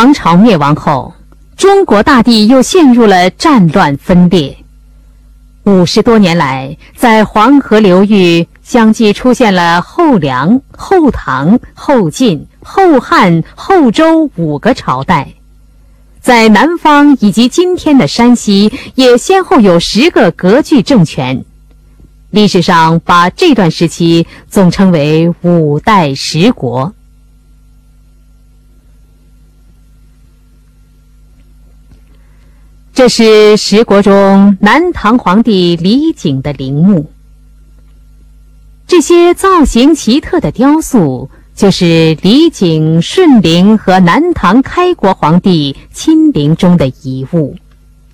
唐朝灭亡后，中国大地又陷入了战乱分裂。五十多年来，在黄河流域相继出现了后梁、后唐、后晋、后汉、后周五个朝代。在南方以及今天的山西，也先后有十个割据政权。历史上把这段时期总称为五代十国。这是十国中南唐皇帝李璟的陵墓。这些造型奇特的雕塑，就是李璟顺陵和南唐开国皇帝亲陵中的遗物。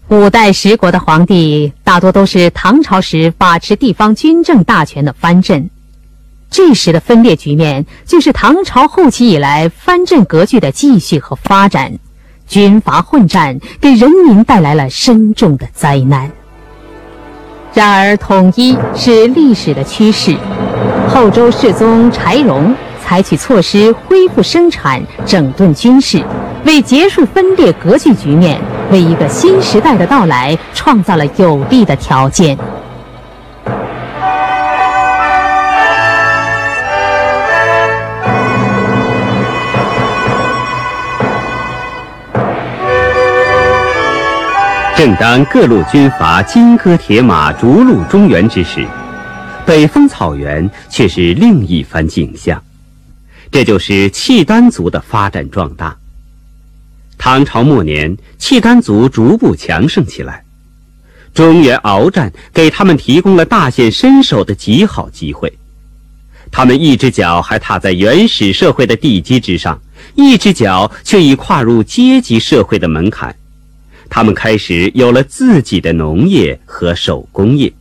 五代十国的皇帝大多都是唐朝时把持地方军政大权的藩镇，这时的分裂局面，就是唐朝后期以来藩镇割据的继续和发展。军阀混战给人民带来了深重的灾难。然而，统一是历史的趋势。后周世宗柴荣采取措施恢复生产、整顿军事，为结束分裂割据局面、为一个新时代的到来创造了有利的条件。正当各路军阀金戈铁马逐鹿中原之时，北方草原却是另一番景象。这就是契丹族的发展壮大。唐朝末年，契丹族逐步强盛起来，中原鏖战给他们提供了大显身手的极好机会。他们一只脚还踏在原始社会的地基之上，一只脚却已跨入阶级社会的门槛。他们开始有了自己的农业和手工业。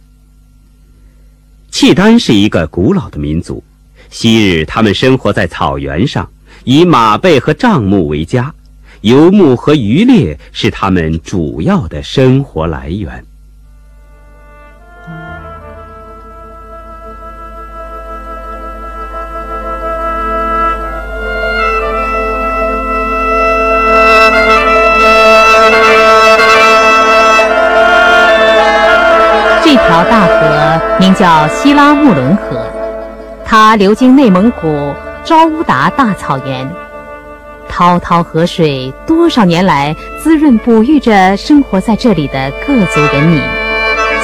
契丹是一个古老的民族，昔日他们生活在草原上，以马背和帐幕为家，游牧和渔猎是他们主要的生活来源。叫西拉木伦河，它流经内蒙古昭乌达大草原，滔滔河水多少年来滋润哺育着生活在这里的各族人民。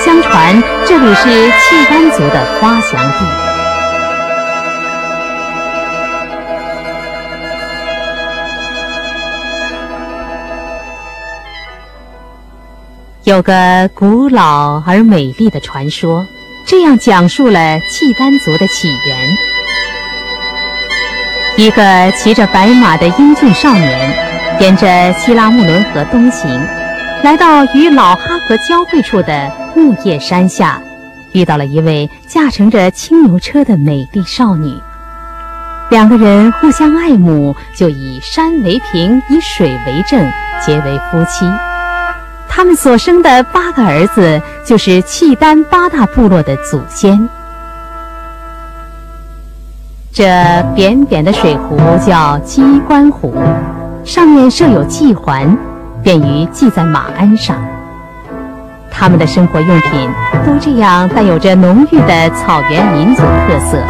相传这里是契丹族的发祥地。有个古老而美丽的传说，这样讲述了契丹族的起源：一个骑着白马的英俊少年，沿着西拉木伦河东行，来到与老哈河交汇处的木叶山下，遇到了一位驾乘着青牛车的美丽少女。两个人互相爱慕，就以山为凭，以水为证，结为夫妻。他们所生的八个儿子，就是契丹八大部落的祖先。这扁扁的水壶叫鸡冠壶，上面设有系环，便于系在马鞍上。他们的生活用品都这样带有着浓郁的草原民族特色。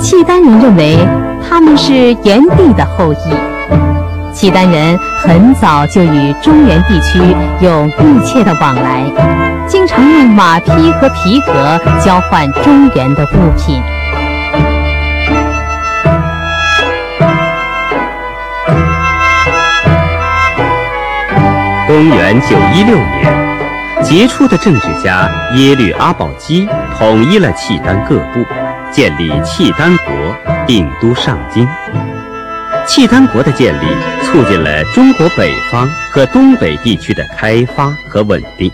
契丹人认为他们是炎帝的后裔。契丹人很早就与中原地区有密切的往来，经常用马匹和皮革交换中原的物品。公元九一六年，杰出的政治家耶律阿保机统一了契丹各部，建立契丹国，定都上京。契丹国的建立，促进了中国北方和东北地区的开发和稳定。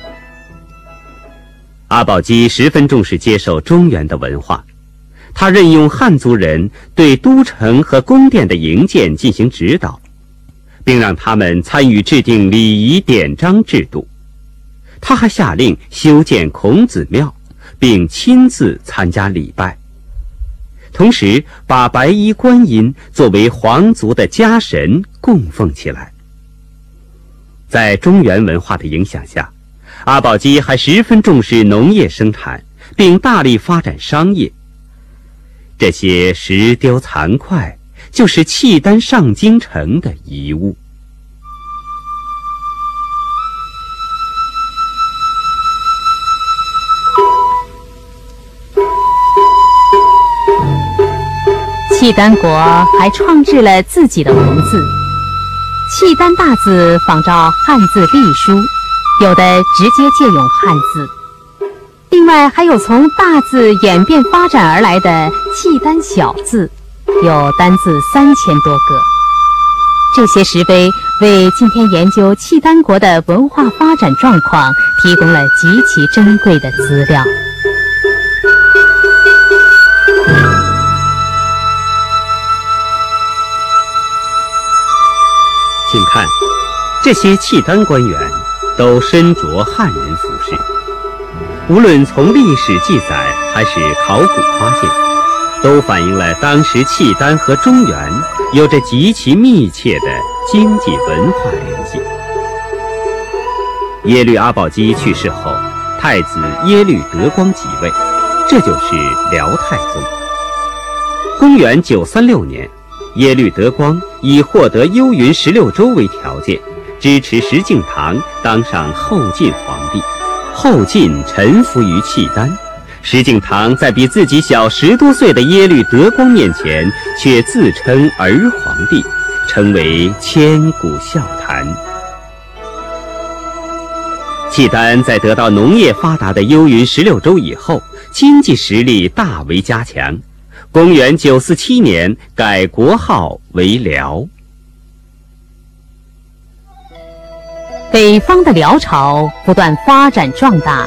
阿保机十分重视接受中原的文化，他任用汉族人对都城和宫殿的营建进行指导，并让他们参与制定礼仪典章制度。他还下令修建孔子庙，并亲自参加礼拜。同时把白衣观音作为皇族的家神供奉起来。在中原文化的影响下，阿保机还十分重视农业生产，并大力发展商业。这些石雕残块就是契丹上京城的遗物。契丹国还创制了自己的文字，契丹大字仿照汉字隶书，有的直接借用汉字。另外还有从大字演变发展而来的契丹小字，有单字三千多个。这些石碑为今天研究契丹国的文化发展状况提供了极其珍贵的资料。请看，这些契丹官员都身着汉人服饰。无论从历史记载还是考古发现，都反映了当时契丹和中原有着极其密切的经济文化联系。耶律阿保机去世后，太子耶律德光即位，这就是辽太宗。公元九三六年。耶律德光以获得幽云十六州为条件，支持石敬瑭当上后晋皇帝。后晋臣服于契丹，石敬瑭在比自己小十多岁的耶律德光面前，却自称儿皇帝，成为千古笑谈。契丹在得到农业发达的幽云十六州以后，经济实力大为加强。公元九四七年，改国号为辽。北方的辽朝不断发展壮大，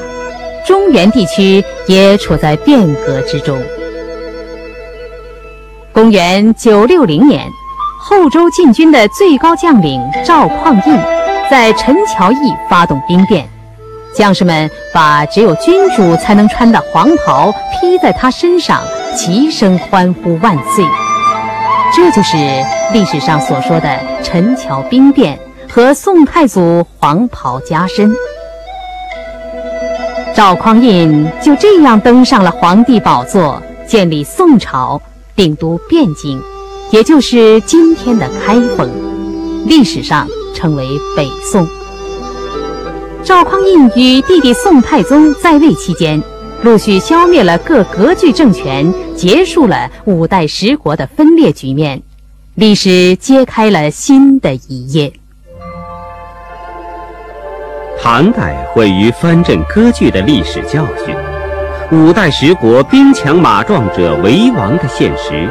中原地区也处在变革之中。公元九六零年，后周禁军的最高将领赵匡胤在陈桥驿发动兵变。将士们把只有君主才能穿的黄袍披在他身上，齐声欢呼万岁。这就是历史上所说的陈桥兵变和宋太祖黄袍加身。赵匡胤就这样登上了皇帝宝座，建立宋朝，定都汴京，也就是今天的开封，历史上称为北宋。赵匡胤与弟弟宋太宗在位期间，陆续消灭了各割据政权，结束了五代十国的分裂局面，历史揭开了新的一页。唐代毁于藩镇割据的历史教训，五代十国兵强马壮者为王的现实，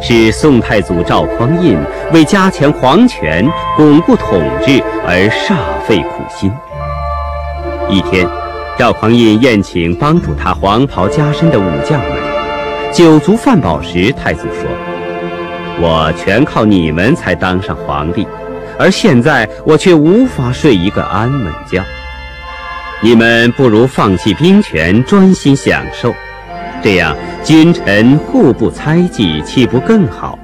是宋太祖赵匡胤为加强皇权、巩固统治而煞费苦心。一天，赵匡胤宴请帮助他黄袍加身的武将们。酒足饭饱时，太祖说：“我全靠你们才当上皇帝，而现在我却无法睡一个安稳觉。你们不如放弃兵权，专心享受，这样君臣互不猜忌，岂不更好？”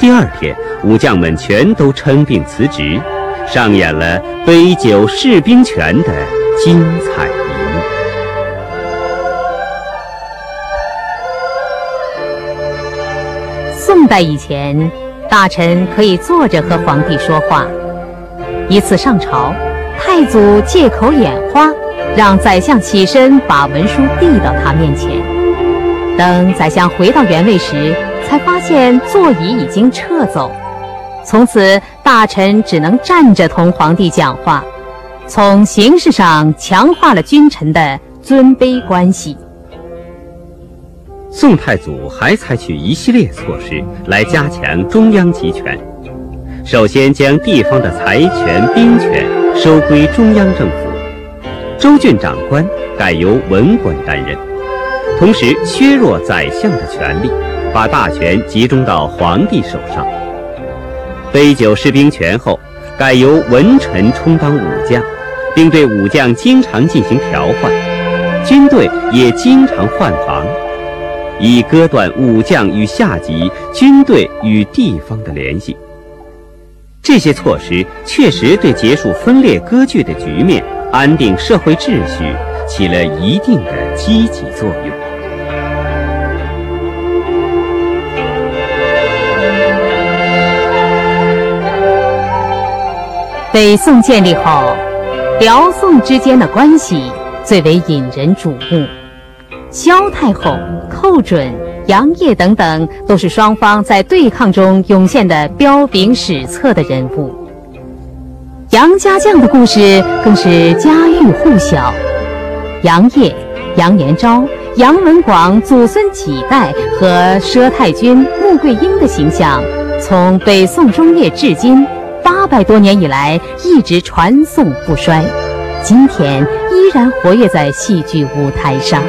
第二天，武将们全都称病辞职。上演了杯酒释兵权的精彩一幕。宋代以前，大臣可以坐着和皇帝说话。一次上朝，太祖借口眼花，让宰相起身把文书递到他面前。等宰相回到原位时，才发现座椅已经撤走。从此，大臣只能站着同皇帝讲话，从形式上强化了君臣的尊卑关系。宋太祖还采取一系列措施来加强中央集权，首先将地方的财权、兵权收归中央政府，州郡长官改由文官担任，同时削弱宰相的权力，把大权集中到皇帝手上。杯酒释兵权后，改由文臣充当武将，并对武将经常进行调换，军队也经常换防。以割断武将与下级、军队与地方的联系。这些措施确实对结束分裂割据的局面、安定社会秩序起了一定的积极作用。北宋建立后，辽宋之间的关系最为引人瞩目。萧太后、寇准、杨业等等，都是双方在对抗中涌现的彪炳史册的人物。杨家将的故事更是家喻户晓。杨业、杨延昭、杨文广祖孙几代和佘太君、穆桂英的形象，从北宋中叶至今八百多年以来一直传颂不衰，今天依然活跃在戏剧舞台上。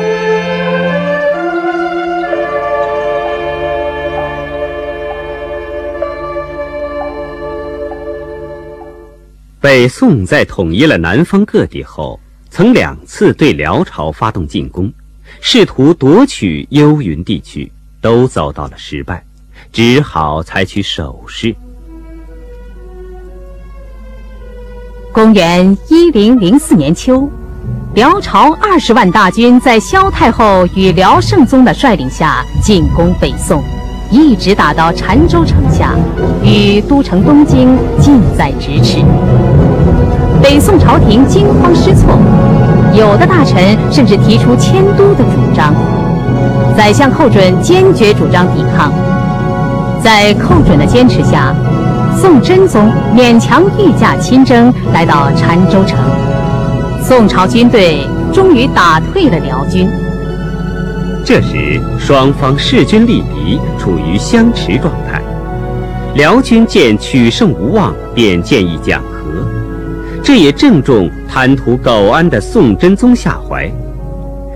北宋在统一了南方各地后，曾两次对辽朝发动进攻，试图夺取幽云地区，都遭到了失败，只好采取守势。公元一零零四年秋，辽朝二十万大军在萧太后与辽圣宗的率领下进攻北宋，一直打到澶州城下，与都城东京近在咫尺。北宋朝廷惊慌失措，有的大臣甚至提出迁都的主张。宰相寇准坚决主张抵抗，在寇准的坚持下，宋真宗勉强御驾亲征，来到澶州城。宋朝军队终于打退了辽军。这时，双方势均力敌，处于相持状态。辽军见取胜无望，便建议讲和。这也正中贪图苟安的宋真宗下怀，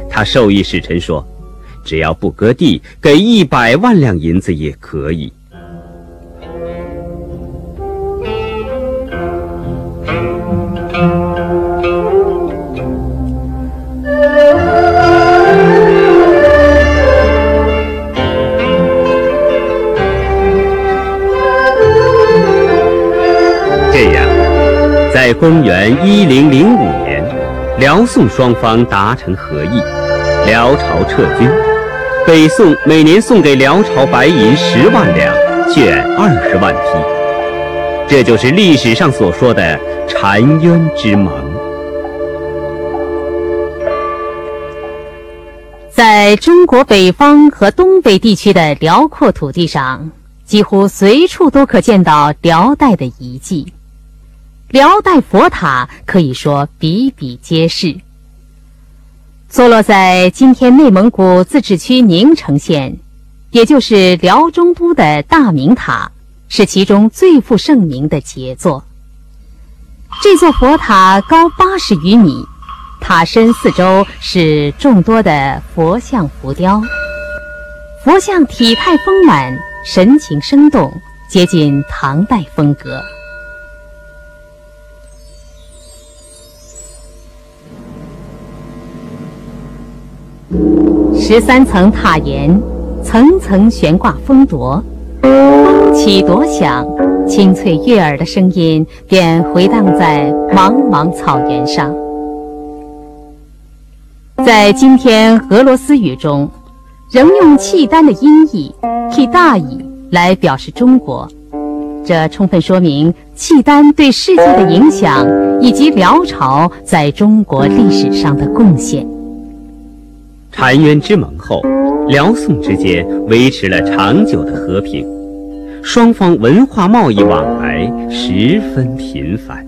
他授意使臣说：“只要不割地，给一百万两银子也可以。”在公元一零零五年，辽宋双方达成和议，辽朝撤军，北宋每年送给辽朝白银十万两，绢二十万匹，这就是历史上所说的澶渊之盟。在中国北方和东北地区的辽阔土地上，几乎随处都可见到辽代的遗迹。辽代佛塔可以说比比皆是。坐落在今天内蒙古自治区宁城县，也就是辽中都的大明塔，是其中最负盛名的杰作。这座佛塔高八十余米，塔身四周是众多的佛像浮雕，佛像体态丰满，神情生动，接近唐代风格。十三层塔檐，层层悬挂风铎，风起铎响，清脆悦耳的声音便回荡在茫茫草原上。在今天俄罗斯语中，仍用契丹的音译 k i d a 来表示中国，这充分说明契丹对世界的影响以及辽朝在中国历史上的贡献。澶渊之盟后，辽宋之间维持了长久的和平，双方文化贸易往来十分频繁。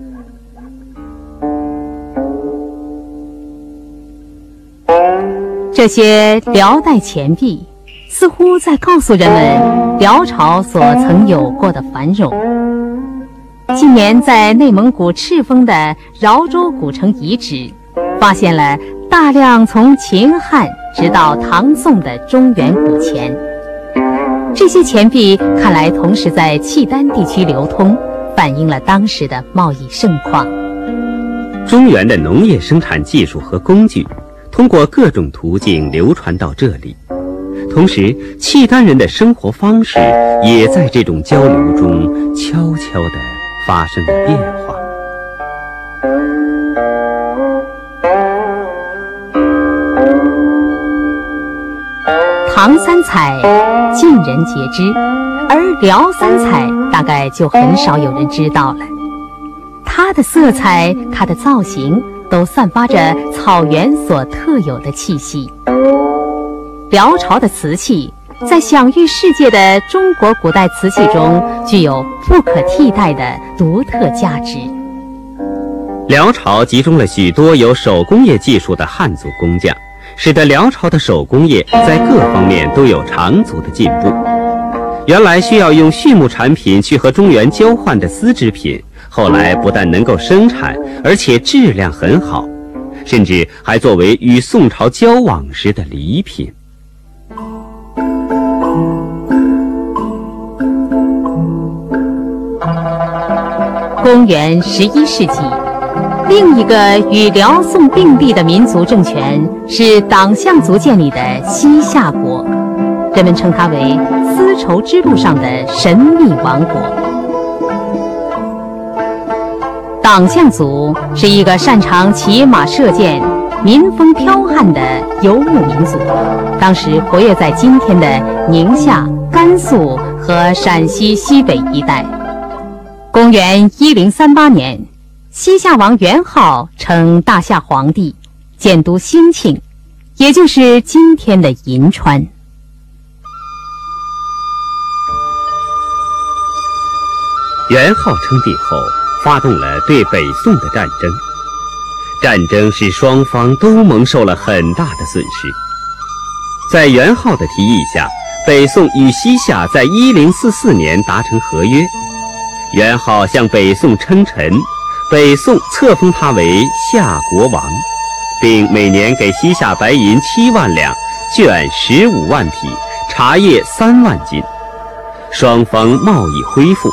这些辽代钱币，似乎在告诉人们辽朝所曾有过的繁荣。近年在内蒙古赤峰的饶州古城遗址，发现了。大量从秦汉直到唐宋的中原古钱，这些钱币看来同时在契丹地区流通，反映了当时的贸易盛况。中原的农业生产技术和工具，通过各种途径流传到这里，同时，契丹人的生活方式也在这种交流中悄悄地发生了变化。唐三彩尽人皆知，而辽三彩大概就很少有人知道了。它的色彩，它的造型，都散发着草原所特有的气息。辽朝的瓷器，在享誉世界的中国古代瓷器中，具有不可替代的独特价值。辽朝集中了许多有手工业技术的汉族工匠。使得辽朝的手工业在各方面都有长足的进步。原来需要用畜牧产品去和中原交换的丝织品，后来不但能够生产，而且质量很好，甚至还作为与宋朝交往时的礼品。公元十一世纪。另一个与辽宋并立的民族政权是党项族建立的西夏国，人们称它为丝绸之路上的神秘王国。党项族是一个擅长骑马射箭、民风剽悍的游牧民族，当时活跃在今天的宁夏、甘肃和陕西西北一带。公元一零三八年。西夏王元昊称大夏皇帝，建都兴庆，也就是今天的银川。元昊称帝后，发动了对北宋的战争，战争使双方都蒙受了很大的损失。在元昊的提议下，北宋与西夏在一零四四年达成合约，元昊向北宋称臣。北宋册封他为夏国王，并每年给西夏白银七万两、绢十五万匹、茶叶三万斤，双方贸易恢复。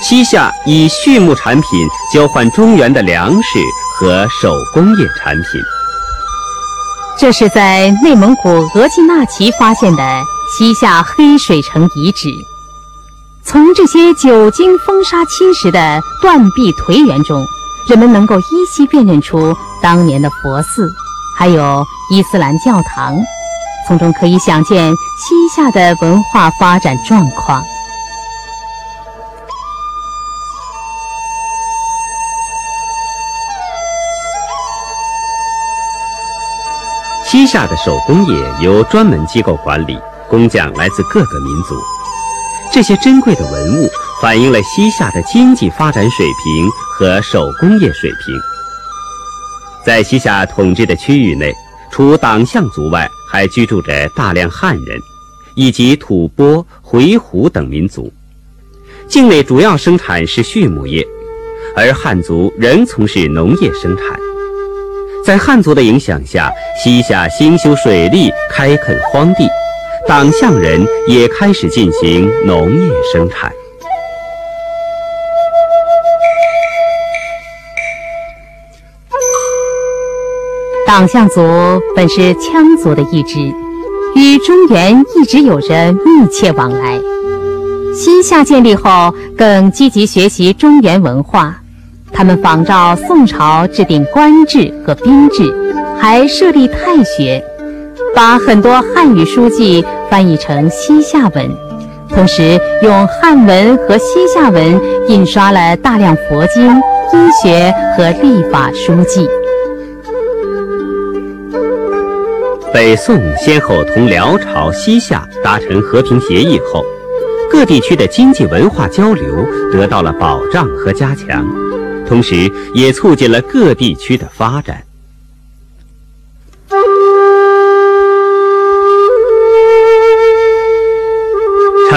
西夏以畜牧产品交换中原的粮食和手工业产品。这是在内蒙古额济纳旗发现的西夏黑水城遗址。从这些久经风沙侵蚀的断壁颓垣中，人们能够依稀辨认出当年的佛寺，还有伊斯兰教堂，从中可以想见西夏的文化发展状况。西夏的手工业由专门机构管理，工匠来自各个民族。这些珍贵的文物反映了西夏的经济发展水平和手工业水平。在西夏统治的区域内，除党项族外，还居住着大量汉人，以及吐蕃、回鹘等民族。境内主要生产是畜牧业，而汉族仍从事农业生产。在汉族的影响下，西夏兴修水利，开垦荒地。党项人也开始进行农业生产。党项族本是羌族的一支，与中原一直有着密切往来。西夏建立后，更积极学习中原文化。他们仿照宋朝制定官制和兵制，还设立太学。把很多汉语书籍翻译成西夏文，同时用汉文和西夏文印刷了大量佛经、医学和历法书籍。北宋先后同辽朝、西夏达成和平协议后，各地区的经济文化交流得到了保障和加强，同时也促进了各地区的发展。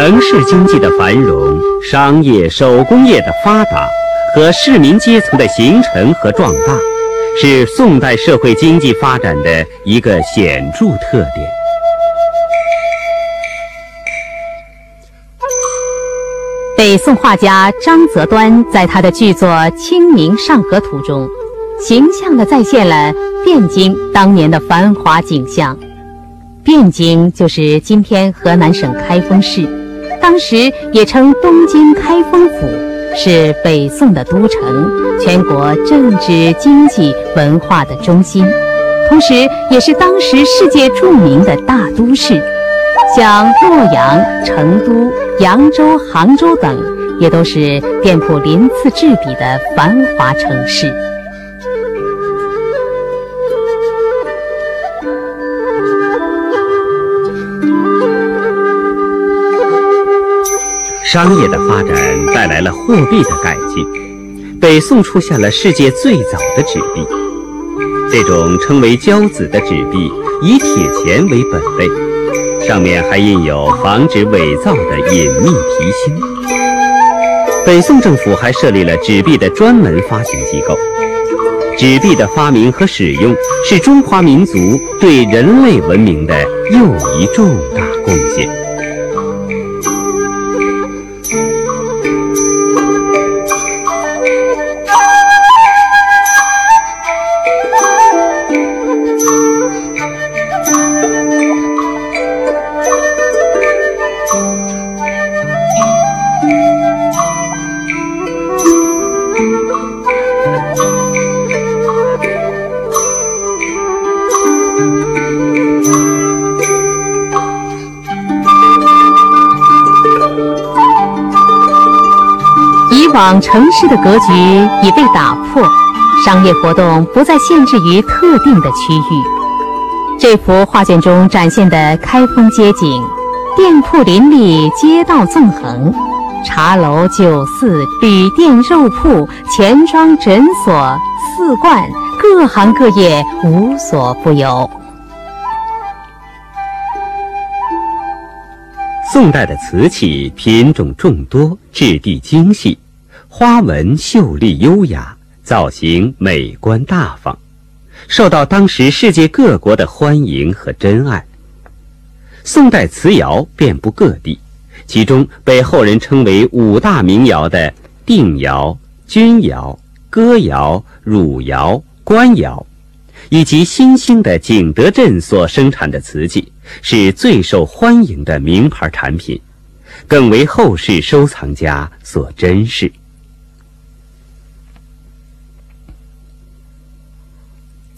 城市经济的繁荣、商业手工业的发达和市民阶层的形成和壮大，是宋代社会经济发展的一个显著特点。北宋画家张择端在他的巨作《清明上河图》中，形象地再现了汴京当年的繁华景象。汴京就是今天河南省开封市，当时也称东京开封府，是北宋的都城，全国政治、经济、文化的中心，同时也是当时世界著名的大都市。像洛阳、成都、扬州、杭州等，也都是店铺鳞次栉比的繁华城市。商业的发展带来了货币的改进，北宋出现了世界最早的纸币。这种称为交子的纸币，以铁钱为本位，上面还印有防止伪造的隐秘题芯。北宋政府还设立了纸币的专门发行机构。纸币的发明和使用，是中华民族对人类文明的又一重大贡献。城市的格局已被打破，商业活动不再限制于特定的区域。这幅画卷中展现的开封街景，店铺林立，街道纵横，茶楼、酒肆、旅店、肉铺、钱庄、诊所、寺观，各行各业无所不有。宋代的瓷器品种众多，质地精细。花纹秀丽优雅，造型美观大方，受到当时世界各国的欢迎和珍爱。宋代瓷窑遍布各地，其中被后人称为五大名窑的定窑、钧窑、哥窑、汝窑、官窑，以及新兴的景德镇所生产的瓷器，是最受欢迎的名牌产品，更为后世收藏家所珍视。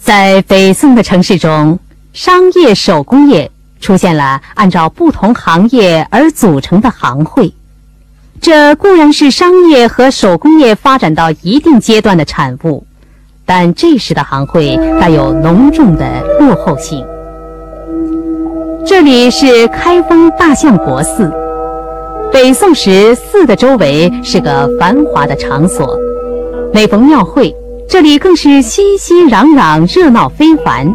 在北宋的城市中，商业手工业出现了按照不同行业而组成的行会，这固然是商业和手工业发展到一定阶段的产物，但这时的行会带有浓重的落后性。这里是开封大相国寺，北宋时寺的周围是个繁华的场所，每逢庙会。这里更是熙熙攘攘，热闹非凡，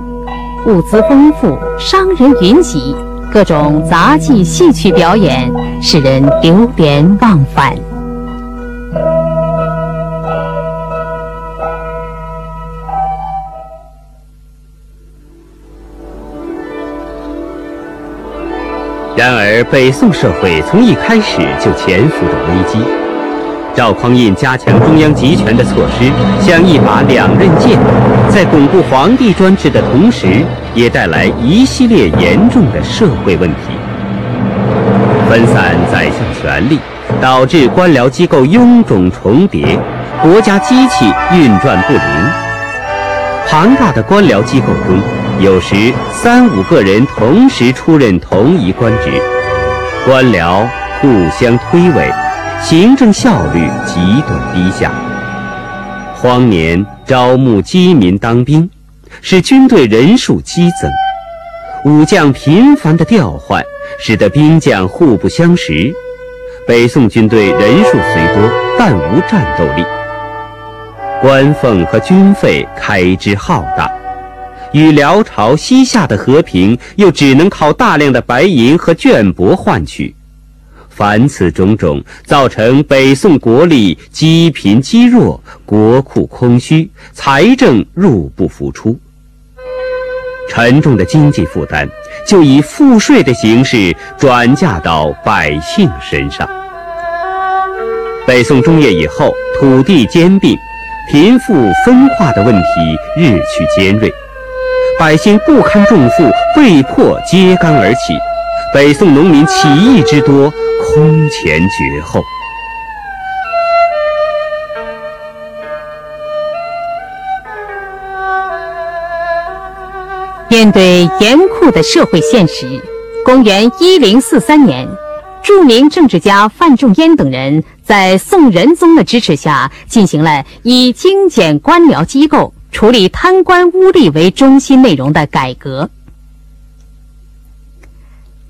物资丰富，商人云集，各种杂技、戏曲表演，使人流连忘返。然而，北宋社会从一开始就潜伏着危机。赵匡胤加强中央集权的措施，像一把两刃剑，在巩固皇帝专制的同时，也带来一系列严重的社会问题。分散宰相权力，导致官僚机构臃肿重叠，国家机器运转不灵。庞大的官僚机构中，有时三五个人同时出任同一官职，官僚互相推诿。行政效率极端低下，荒年招募饥民当兵，使军队人数激增；武将频繁的调换，使得兵将互不相识。北宋军队人数虽多，但无战斗力。官俸和军费开支浩大，与辽朝、西夏的和平又只能靠大量的白银和绢帛换取。凡此种种，造成北宋国力积贫积弱，国库空虚，财政入不敷出。沉重的经济负担就以赋税的形式转嫁到百姓身上。北宋中叶以后，土地兼并、贫富分化的问题日趋尖锐，百姓不堪重负，被迫揭竿而起。北宋农民起义之多，空前绝后。面对严酷的社会现实，公元一零四三年，著名政治家范仲淹等人在宋仁宗的支持下，进行了以精简官僚机构、处理贪官污吏为中心内容的改革。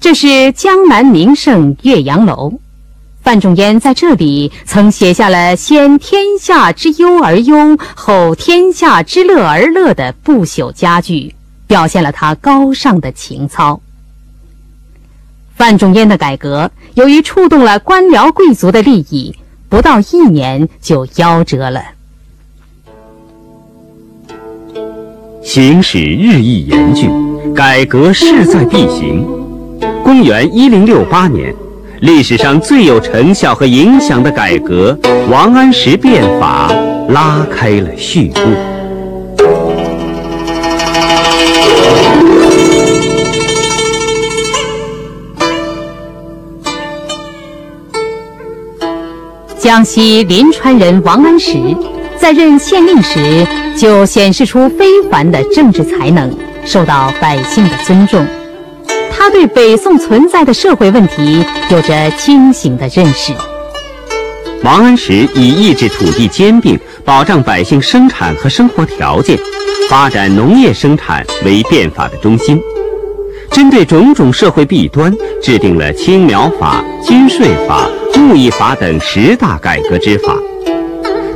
这是江南名胜岳阳楼，范仲淹在这里曾写下了“先天下之忧而忧，后天下之乐而乐”的不朽佳句。表现了他高尚的情操。范仲淹的改革，由于触动了官僚贵族的利益，不到一年就夭折了。形势日益严峻，改革势在必行。公元一零六八年，历史上最有成效和影响的改革——王安石变法，拉开了序幕。江西临川人王安石在任县令时就显示出非凡的政治才能，受到百姓的尊重。他对北宋存在的社会问题有着清醒的认识。王安石以抑制土地兼并、保障百姓生产和生活条件、发展农业生产为变法的中心，针对种种社会弊端，制定了青苗法、金税法。木役法等十大改革之法，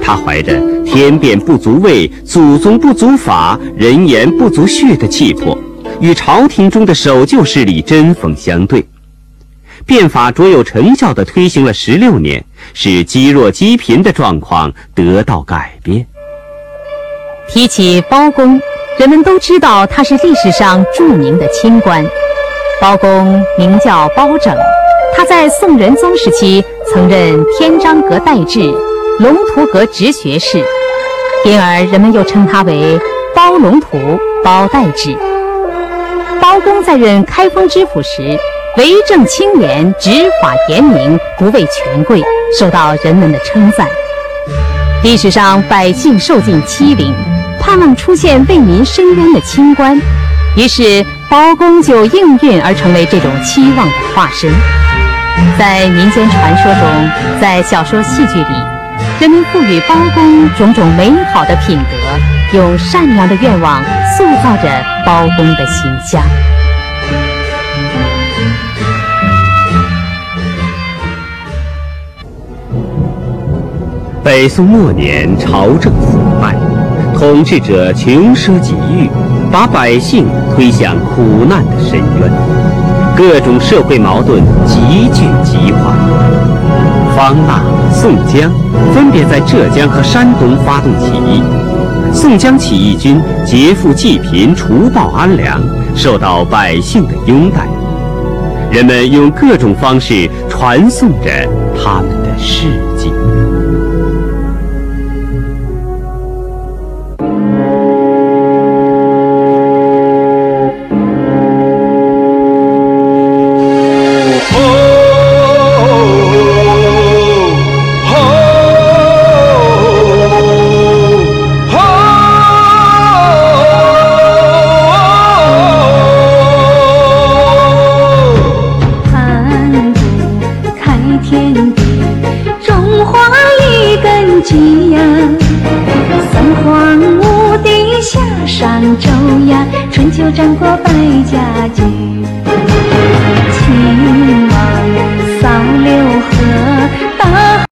他怀着“天变不足畏，祖宗不足法，人言不足恤”的气魄，与朝廷中的守旧势力针锋相对。变法卓有成效地推行了十六年，使积弱积贫的状况得到改变。提起包公，人们都知道他是历史上著名的清官。包公名叫包拯。他在宋仁宗时期曾任天章阁待制、龙图阁直学士，因而人们又称他为包龙图、包待制。包公在任开封知府时，为政清廉、执法严明，不畏权贵，受到人们的称赞。历史上百姓受尽欺凌，盼望出现为民伸冤的清官，于是包公就应运而成为这种期望的化身。在民间传说中，在小说戏剧里，人们赋予包公种种美好的品德，用善良的愿望塑造着包公的形象。北宋末年，朝政腐败，统治者穷奢极欲，把百姓推向苦难的深渊。各种社会矛盾急剧激化，方腊、宋江分别在浙江和山东发动起义。宋江起义军劫富济贫、除暴安良，受到百姓的拥戴。人们用各种方式传颂着他们的事迹。